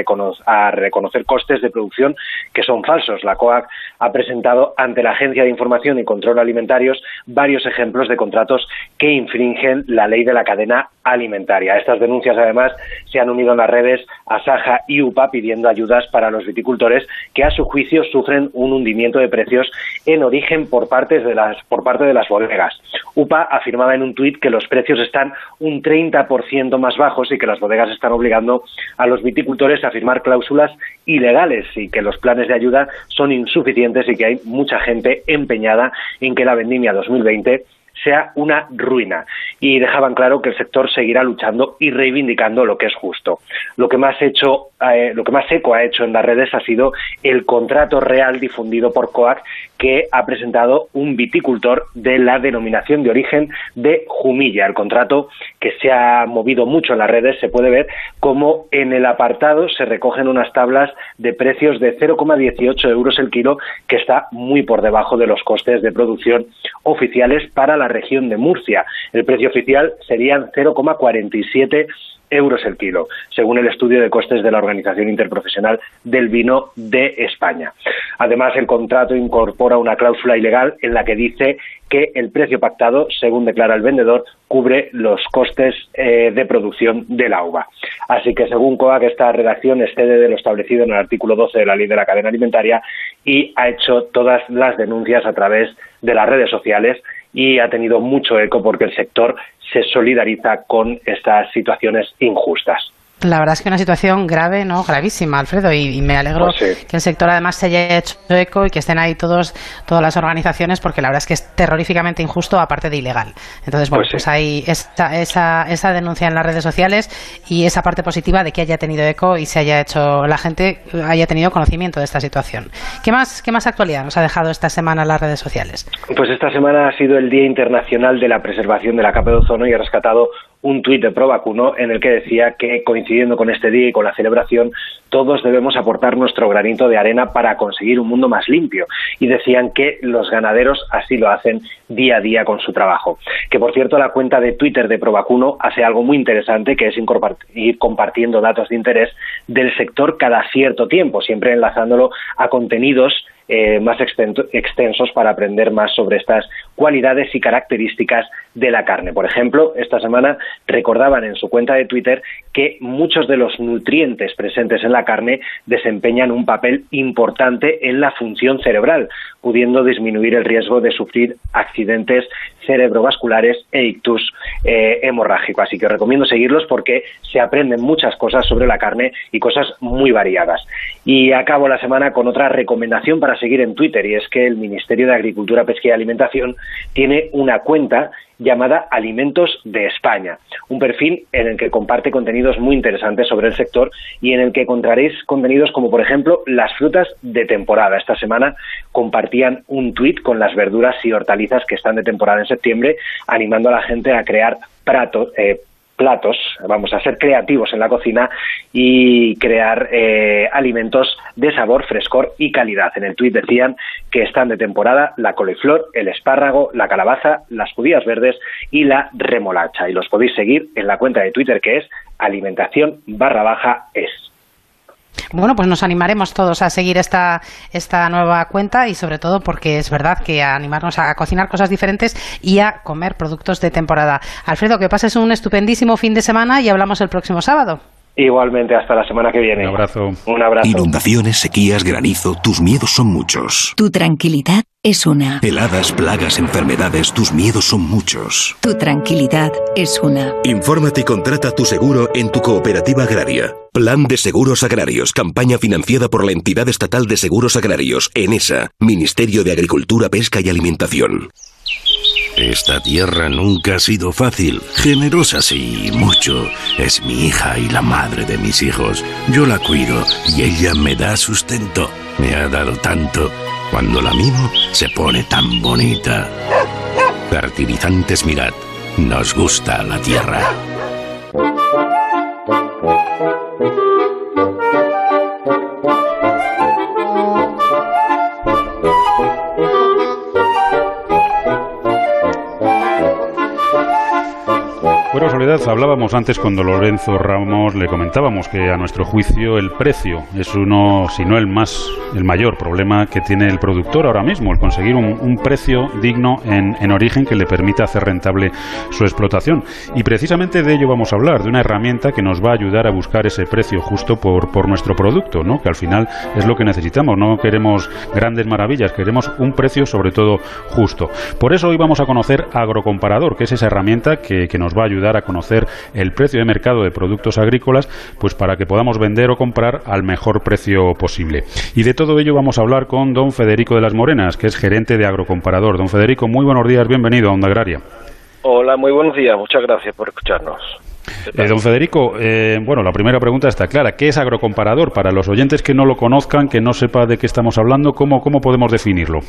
a reconocer costes de producción que son falsos. La COAC ha presentado ante la Agencia de Información y Control Alimentarios varios ejemplos de contratos que infringen la ley de la cadena alimentaria. Estas denuncias, además, se han unido en las redes a Saja y UPA pidiendo ayudas para los viticultores que, a su juicio, sufren un hundimiento de precios en origen por, parte de las, por parte de las bodegas. UPA afirmaba en un tuit que los precios están un 30% más bajos y que las bodegas están obligando a los viticultores a firmar cláusulas ilegales y que los planes de ayuda son insuficientes y que hay mucha gente empeñada en que la vendimia 2020 sea una ruina. Y dejaban claro que el sector seguirá luchando y reivindicando lo que es justo. Lo que más hecho, eh, lo que más eco ha hecho en las redes ha sido el contrato real difundido por COAC que ha presentado un viticultor de la denominación de origen de Jumilla. El contrato que se ha movido mucho en las redes se puede ver como en el apartado se recogen unas tablas de precios de 0,18 euros el kilo, que está muy por debajo de los costes de producción oficiales para la región de Murcia. El precio oficial serían 0,47 euros el kilo, según el estudio de costes de la Organización Interprofesional del Vino de España. Además, el contrato incorpora una cláusula ilegal en la que dice que el precio pactado, según declara el vendedor, cubre los costes eh, de producción de la uva. Así que, según COAC, esta redacción excede de lo establecido en el artículo 12 de la Ley de la Cadena Alimentaria y ha hecho todas las denuncias a través de las redes sociales y ha tenido mucho eco porque el sector se solidariza con estas situaciones injustas. La verdad es que una situación grave, ¿no? Gravísima, Alfredo, y, me alegro Pues que el sector además se haya hecho eco y que estén ahí todos, todas las organizaciones, porque la verdad es que es terroríficamente injusto, aparte de ilegal. Entonces, bueno, Pues pues, sí. hay esa, esa, esa denuncia en las redes sociales y esa parte positiva de que haya tenido eco y se haya hecho, la gente haya tenido conocimiento de esta situación. ¿Qué más, qué más actualidad nos ha dejado esta semana las redes sociales? Pues esta semana ha sido el Día Internacional de la Preservación de la Capa de Ozono y he rescatado un tuit de Provacuno en el que decía que coincidiendo con este día y con la celebración todos debemos aportar nuestro granito de arena para conseguir un mundo más limpio y decían que los ganaderos así lo hacen día a día con su trabajo. Que por cierto la cuenta de Twitter de Provacuno hace algo muy interesante que es ir compartiendo datos de interés del sector cada cierto tiempo, siempre enlazándolo a contenidos eh, más extensos para aprender más sobre estas cualidades y características de la carne. Por ejemplo, esta semana recordaban en su cuenta de Twitter que muchos de los nutrientes presentes en la carne desempeñan un papel importante en la función cerebral, pudiendo disminuir el riesgo de sufrir accidentes cerebrovasculares e ictus eh, hemorrágico. Así que recomiendo seguirlos porque se aprenden muchas cosas sobre la carne y cosas muy variadas. Y acabo la semana con otra recomendación para seguir en Twitter y es que el Ministerio de Agricultura, Pesca y Alimentación tiene una cuenta llamada Alimentos de España, un perfil en el que comparte contenidos muy interesantes sobre el sector y en el que encontraréis contenidos como por ejemplo las frutas de temporada. Esta semana compartían un tuit con las verduras y hortalizas que están de temporada en septiembre, animando a la gente a crear prato- eh, platos, vamos a ser creativos en la cocina y crear eh, alimentos de sabor, frescor y calidad. En el tuit decían que están de temporada la coliflor, el espárrago, la calabaza, las judías verdes y la remolacha. Y los podéis seguir en la cuenta de Twitter que es alimentación barra baja es. Bueno, pues nos animaremos todos a seguir esta, esta nueva cuenta y sobre todo porque es verdad que a animarnos a cocinar cosas diferentes y a comer productos de temporada. Alfredo, que pases un estupendísimo fin de semana y hablamos el próximo sábado. Igualmente, hasta la semana que viene. Un abrazo. Un abrazo. Inundaciones, sequías, granizo, tus miedos son muchos. Tu tranquilidad es una. Heladas, plagas, enfermedades, tus miedos son muchos. Tu tranquilidad es una. Infórmate y contrata tu seguro en tu cooperativa agraria. Plan de Seguros Agrarios, campaña financiada por la entidad estatal de seguros agrarios, ENESA, Ministerio de Agricultura, Pesca y Alimentación. Esta tierra nunca ha sido fácil. Generosa sí, mucho. Es mi hija y la madre de mis hijos. Yo la cuido y ella me da sustento. Me ha dado tanto. Cuando la mimo, se pone tan bonita. Fertilizantes Mirad. Nos gusta la tierra. Soledad, hablábamos antes con Lorenzo Ramos, le comentábamos que a nuestro juicio el precio es uno, si no el más, el mayor problema que tiene el productor ahora mismo, el conseguir un, precio digno en, en origen que le permita hacer rentable su explotación. Y precisamente de ello vamos a hablar, de una herramienta que nos va a ayudar a buscar ese precio justo por, nuestro producto, ¿no? que al final es lo que necesitamos. No queremos grandes maravillas, queremos un precio sobre todo justo. Por eso hoy vamos a conocer Agrocomparador, que es esa herramienta que nos va a ayudar a conocer el precio de mercado de productos agrícolas, pues para que podamos vender o comprar al mejor precio posible. Y de todo ello vamos a hablar con don Federico de las Morenas, que es gerente de Agrocomparador. Don Federico, muy buenos días, bienvenido a Onda Agraria. Hola, muy buenos días, muchas gracias por escucharnos. Eh, don Federico, eh, bueno, la primera pregunta está clara. ¿Qué es agrocomparador? Para los oyentes que no lo conozcan, que no sepa de qué estamos hablando, ¿cómo, cómo podemos definirlo?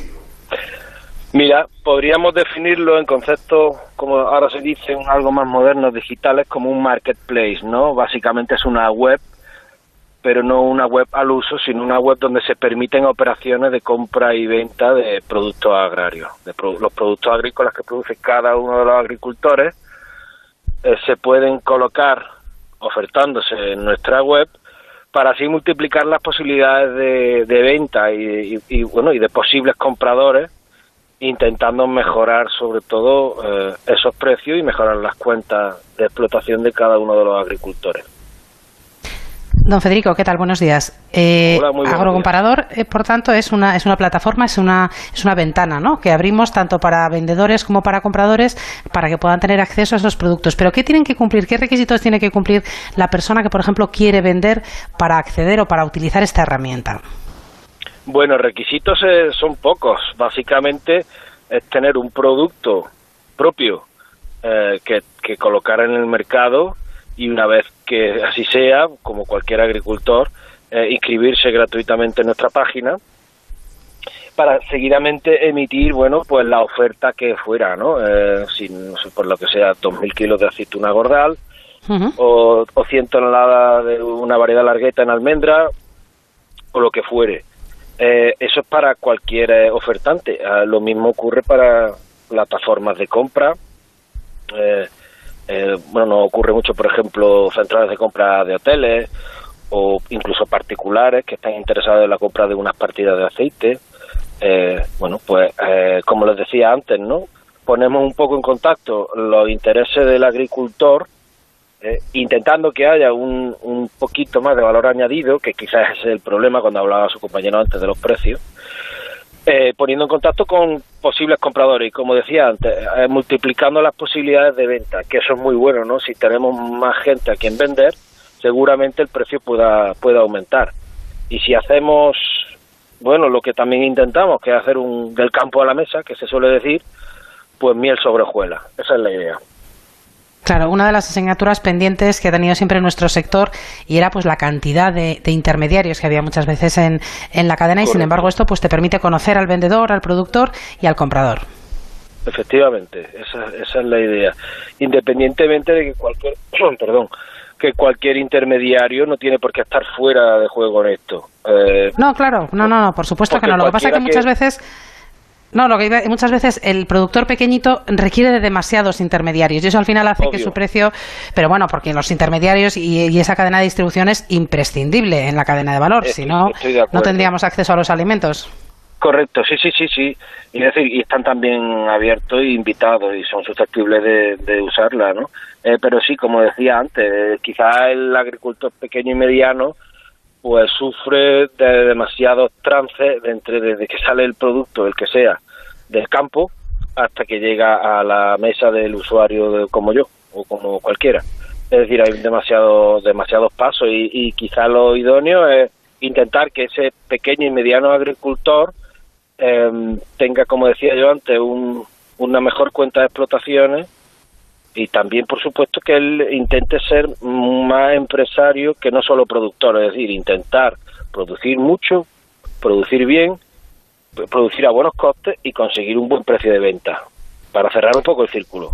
Mira, podríamos definirlo en conceptos, como ahora se dice, algo más modernos, digitales, como un marketplace, ¿no? Básicamente es una web, pero no una web al uso, sino una web donde se permiten operaciones de compra y venta de productos agrarios, de los productos agrícolas que produce cada uno de los agricultores, eh, se pueden colocar ofertándose en nuestra web para así multiplicar las posibilidades de, venta y- y, bueno y de posibles compradores intentando mejorar sobre todo eh, esos precios y mejorar las cuentas de explotación de cada uno de los agricultores. Don Federico, ¿qué tal? Buenos días. Eh, Agrocomparador, eh, por tanto, es una, es una plataforma, es una, es una ventana ¿no? que abrimos tanto para vendedores como para compradores para que puedan tener acceso a esos productos. Pero ¿qué tienen que cumplir? ¿Qué requisitos tiene que cumplir la persona que, por ejemplo, quiere vender para acceder o para utilizar esta herramienta? Bueno, requisitos eh, son pocos. Básicamente es tener un producto propio eh, que, que colocar en el mercado y una vez que así sea, como cualquier agricultor, eh, inscribirse gratuitamente en nuestra página para seguidamente emitir, bueno, pues la oferta que fuera, ¿no? Eh, sin, por lo que sea, 2.000 kilos de aceituna gordal o, o 100 toneladas de una variedad largueta en almendra o lo que fuere. Eh, eso es para cualquier ofertante. Ah, lo mismo ocurre para plataformas de compra, eh, eh, bueno, no ocurre mucho, por ejemplo, centrales de compra de hoteles o incluso particulares que están interesados en la compra de unas partidas de aceite. Eh, bueno, pues eh, como les decía antes, ¿no? Ponemos un poco en contacto los intereses del agricultor, intentando que haya un, un poquito más de valor añadido, que quizás es el problema cuando hablaba su compañero antes de los precios, eh, poniendo en contacto con posibles compradores y como decía antes, eh, multiplicando las posibilidades de venta, que eso es muy bueno, ¿no? Si tenemos más gente a quien vender, seguramente el precio pueda, pueda aumentar. Y si hacemos, bueno, lo que también intentamos, que es hacer un del campo a la mesa, que se suele decir, pues miel sobre hojuela. Esa es la idea. Claro, una de las asignaturas pendientes que ha tenido siempre nuestro sector y era pues la cantidad de, intermediarios que había muchas veces en, en la cadena y sin embargo esto pues te permite conocer al vendedor, al productor y al comprador. Efectivamente, esa, esa es la idea. Independientemente de que cualquier, perdón, que cualquier intermediario no tiene por qué estar fuera de juego en esto. Eh, no, claro, no, no, no, por supuesto que no. Lo que pasa es que muchas veces no, lo que muchas veces el productor pequeñito requiere de demasiados intermediarios y eso al final hace que su precio, pero bueno, porque los intermediarios y, esa cadena de distribución es imprescindible en la cadena de valor, si no, no tendríamos acceso a los alimentos. Correcto, sí, sí, sí, sí. Y, decir, y están también abiertos e invitados y son susceptibles de, usarla, ¿no? Eh, pero sí, como decía antes, quizás el agricultor pequeño y mediano pues sufre de demasiados trances de entre desde que sale el producto, el que sea, del campo hasta que llega a la mesa del usuario como yo o como cualquiera. Es decir, hay demasiados demasiados pasos y, y quizá lo idóneo es intentar que ese pequeño y mediano agricultor em, tenga, como decía yo antes, un, una mejor cuenta de explotaciones y también, por supuesto, que él intente ser más empresario que no solo productor, es decir, intentar producir mucho, producir bien, producir a buenos costes y conseguir un buen precio de venta, para cerrar un poco el círculo.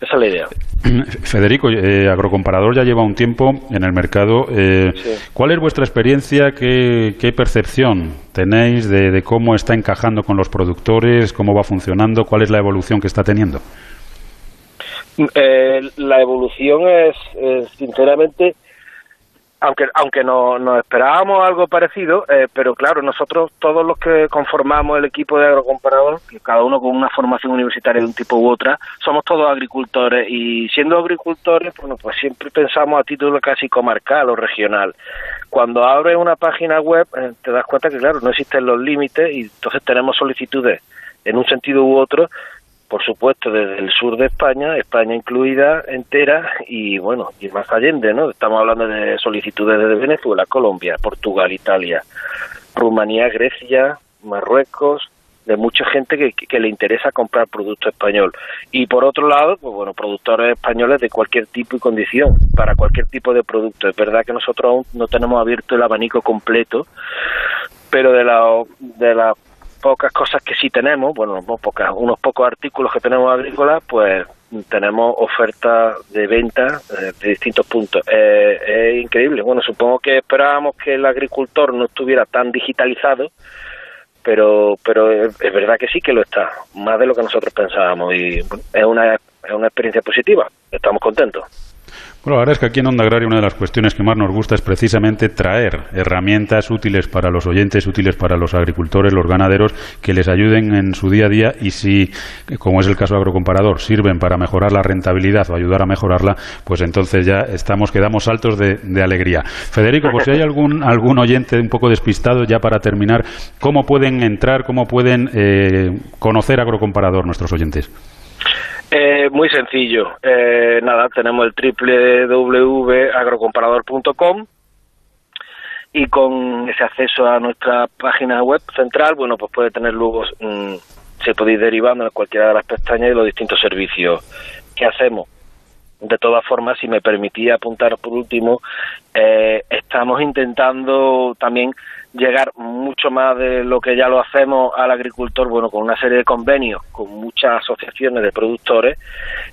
Esa es la idea. Federico, eh, Agrocomparador ya lleva un tiempo en el mercado. Eh, ¿Cuál es vuestra experiencia? ¿Qué, percepción tenéis de cómo está encajando con los productores? ¿Cómo va funcionando? ¿Cuál es la evolución que está teniendo? Eh, la evolución es, sinceramente, aunque aunque no, nos esperábamos algo parecido, eh, pero claro, nosotros todos los que conformamos el equipo de agrocomparador, cada uno con una formación universitaria de un tipo u otra, somos todos agricultores y siendo agricultores, bueno, pues siempre pensamos a título casi comarcal o regional. Cuando abres una página web, eh, te das cuenta que claro, no existen los límites y entonces tenemos solicitudes en un sentido u otro por supuesto, desde el sur de España, España incluida entera, y bueno, y más allende, ¿no? Estamos hablando de solicitudes desde Venezuela, Colombia, Portugal, Italia, Rumanía, Grecia, Marruecos, de mucha gente que, que, le interesa comprar producto español. Y por otro lado, pues bueno, productores españoles de cualquier tipo y condición, para cualquier tipo de producto. Es verdad que nosotros aún no tenemos abierto el abanico completo, pero de la, de la pocas cosas que sí tenemos, bueno, pocas, unos pocos artículos que tenemos agrícolas, pues tenemos ofertas de venta eh, de distintos puntos. Eh, es increíble. Bueno, supongo que esperábamos que el agricultor no estuviera tan digitalizado, pero pero es, verdad que sí que lo está, más de lo que nosotros pensábamos y es una, es una experiencia positiva. Estamos contentos. Bueno, la verdad es que aquí en Onda Agraria una de las cuestiones que más nos gusta es precisamente traer herramientas útiles para los oyentes, útiles para los agricultores, los ganaderos, que les ayuden en su día a día y si, como es el caso Agrocomparador, sirven para mejorar la rentabilidad o ayudar a mejorarla, pues entonces ya estamos, quedamos saltos de, alegría. Federico, pues si hay algún, algún oyente un poco despistado, ya para terminar, ¿cómo pueden entrar, cómo pueden eh, conocer Agrocomparador nuestros oyentes? Eh, muy sencillo. Eh, nada, tenemos el www.agrocomparador.com y con ese acceso a nuestra página web central, bueno, pues puede tener luego, mm, se ir derivando en cualquiera de las pestañas de los distintos servicios que hacemos. De todas formas, si me permitía apuntar por último, eh, estamos intentando también llegar mucho más de lo que ya lo hacemos al agricultor, bueno, con una serie de convenios con muchas asociaciones de productores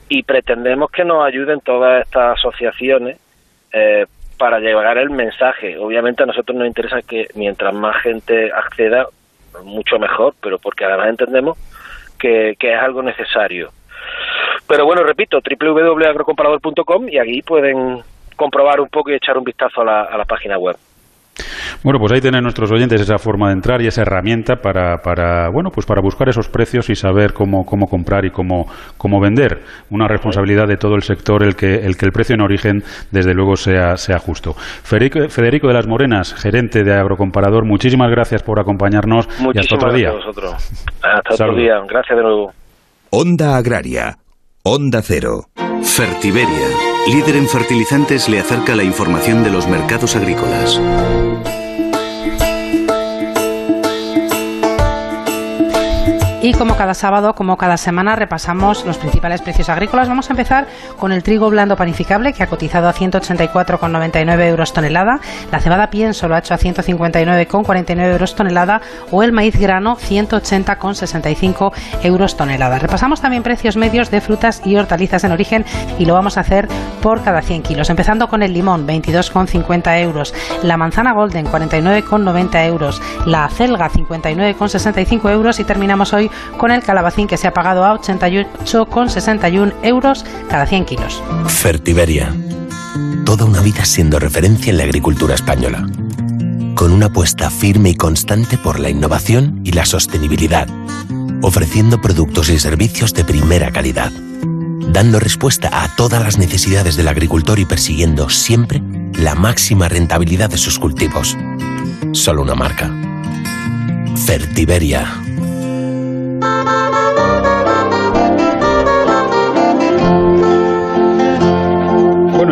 y pretendemos que nos ayuden todas estas asociaciones eh, para llevar el mensaje. Obviamente a nosotros nos interesa que mientras más gente acceda, mucho mejor, pero porque además entendemos que, es algo necesario. Pero bueno, repito, www.agrocomparador.com y aquí pueden comprobar un poco y echar un vistazo a la página web. Bueno, pues ahí tienen nuestros oyentes esa forma de entrar y esa herramienta para, para bueno, pues para buscar esos precios y saber cómo, cómo comprar y cómo, cómo vender. Una responsabilidad de todo el sector el que el, que el precio en origen, desde luego, sea, sea justo. Federico, Federico de las Morenas, gerente de Agrocomparador, muchísimas gracias por acompañarnos y hasta otro día. Hasta otro día. Gracias de nuevo. Onda Agraria. Onda Cero. Fertiberia, líder en fertilizantes, le acerca la información de los mercados agrícolas. Y como cada sábado, como cada semana, repasamos los principales precios agrícolas. Vamos a empezar con el trigo blando panificable, que ha cotizado a 184,99 euros tonelada. La cebada pienso lo ha hecho a 159,49 euros tonelada. O el maíz grano, 180,65 euros tonelada. Repasamos también precios medios de frutas y hortalizas en origen y lo vamos a hacer por cada 100 kilos. Empezando con el limón, 22,50 euros. La manzana golden, 49,90 euros. La acelga, 59,65 euros. Y terminamos hoy con el calabacín que se ha pagado a 88,61 euros cada 100 kilos. Fertiberia. Toda una vida siendo referencia en la agricultura española. Con una apuesta firme y constante por la innovación y la sostenibilidad. Ofreciendo productos y servicios de primera calidad. Dando respuesta a todas las necesidades del agricultor y persiguiendo siempre la máxima rentabilidad de sus cultivos. Solo una marca. Fertiberia.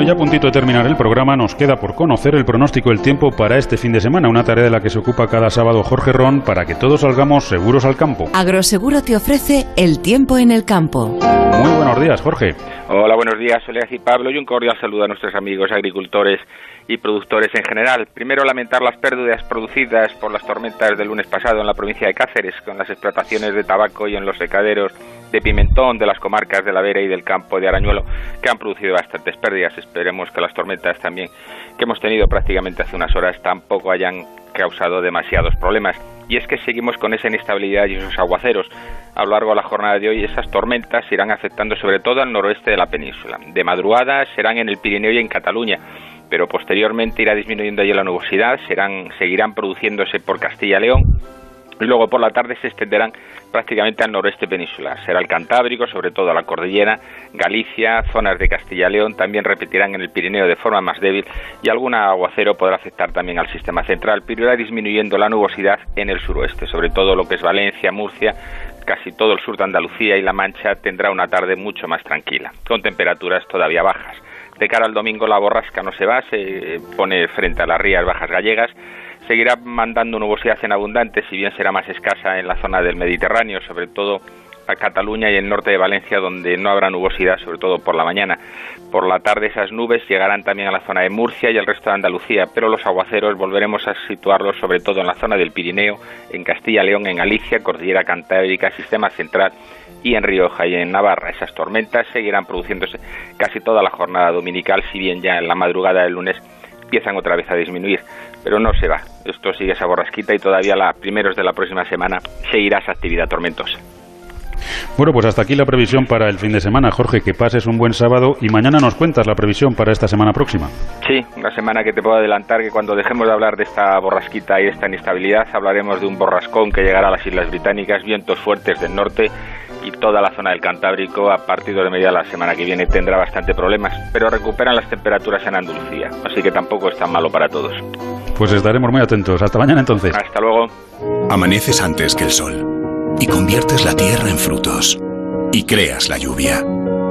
Bueno, ya a puntito de terminar el programa, nos queda por conocer el pronóstico del tiempo para este fin de semana, una tarea de la que se ocupa cada sábado Jorge Ron para que todos salgamos seguros al campo. Agroseguro te ofrece el tiempo en el campo. Muy buenos días, Jorge. Hola, buenos días, Soledad y Pablo, y un cordial saludo a nuestros amigos agricultores y productores en general. Primero, lamentar las pérdidas producidas por las tormentas del lunes pasado en la provincia de Cáceres, con las explotaciones de tabaco y en los secaderos de pimentón de las comarcas de la Vera y del campo de Arañuelo, que han producido bastantes pérdidas. Esperemos que las tormentas también que hemos tenido prácticamente hace unas horas tampoco hayan causado demasiados problemas. Y es que seguimos con esa inestabilidad y esos aguaceros. A lo largo de la jornada de hoy esas tormentas irán afectando sobre todo al noroeste de la península. De madrugada serán en el Pirineo y en Cataluña pero posteriormente irá disminuyendo allí la nubosidad, serán, seguirán produciéndose por Castilla y León y luego por la tarde se extenderán prácticamente al noroeste peninsular. Será el Cantábrico, sobre todo la cordillera, Galicia, zonas de Castilla y León también repetirán en el Pirineo de forma más débil y algún aguacero podrá afectar también al sistema central, pero irá disminuyendo la nubosidad en el suroeste, sobre todo lo que es Valencia, Murcia, casi todo el sur de Andalucía y La Mancha tendrá una tarde mucho más tranquila, con temperaturas todavía bajas. De cara al domingo la borrasca no se va, se pone frente a las rías bajas gallegas, seguirá mandando nubosidad en abundante, si bien será más escasa en la zona del Mediterráneo, sobre todo a Cataluña y el norte de Valencia, donde no habrá nubosidad, sobre todo por la mañana. Por la tarde esas nubes llegarán también a la zona de Murcia y al resto de Andalucía, pero los aguaceros volveremos a situarlos sobre todo en la zona del Pirineo, en Castilla, León, en Galicia, Cordillera Cantábrica, Sistema Central y en Rioja y en Navarra. Esas tormentas seguirán produciéndose casi toda la jornada dominical, si bien ya en la madrugada del lunes empiezan otra vez a disminuir, pero no se va. Esto sigue esa borrasquita y todavía la primeros de la próxima semana seguirá esa actividad tormentosa. Bueno, pues hasta aquí la previsión para el fin de semana. Jorge, que pases un buen sábado y mañana nos cuentas la previsión para esta semana próxima. Sí, una semana que te puedo adelantar que cuando dejemos de hablar de esta borrasquita y de esta inestabilidad, hablaremos de un borrascón que llegará a las Islas Británicas, vientos fuertes del norte y toda la zona del Cantábrico a partir de media de la semana que viene tendrá bastante problemas, pero recuperan las temperaturas en Andalucía, así que tampoco es tan malo para todos. Pues estaremos muy atentos. Hasta mañana entonces. Hasta luego. Amaneces antes que el sol y conviertes la tierra en frutos y creas la lluvia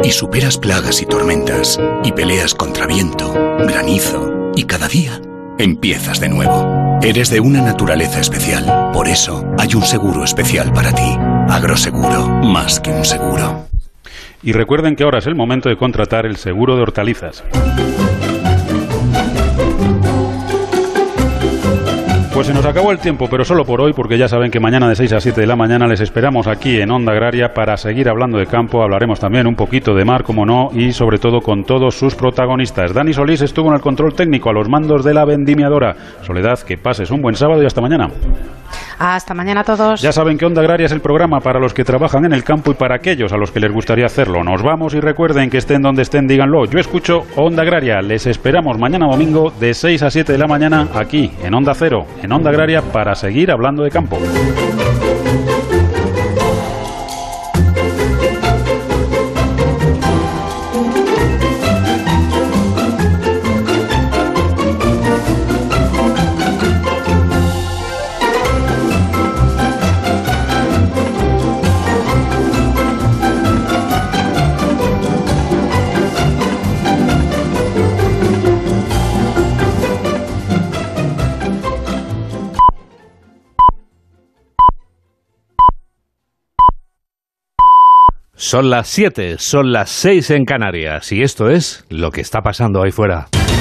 y superas plagas y tormentas y peleas contra viento, granizo y cada día empiezas de nuevo. Eres de una naturaleza especial, por eso hay un seguro especial para ti. Agroseguro, más que un seguro. Y recuerden que ahora es el momento de contratar el seguro de hortalizas. Pues se nos acabó el tiempo, pero solo por hoy, porque ya saben que mañana de 6 a 7 de la mañana les esperamos aquí en Onda Agraria para seguir hablando de campo. Hablaremos también un poquito de mar, como no, y sobre todo con todos sus protagonistas. Dani Solís estuvo en el control técnico a los mandos de la vendimiadora. Soledad, que pases un buen sábado y hasta mañana. Hasta mañana a todos. Ya saben que Onda Agraria es el programa para los que trabajan en el campo y para aquellos a los que les gustaría hacerlo. Nos vamos y recuerden que estén donde estén, díganlo. Yo escucho Onda Agraria. Les esperamos mañana domingo de 6 a 7 de la mañana aquí en Onda Cero, en Onda Agraria, para seguir hablando de campo. Son las 7, son las 6 en Canarias y esto es lo que está pasando ahí fuera.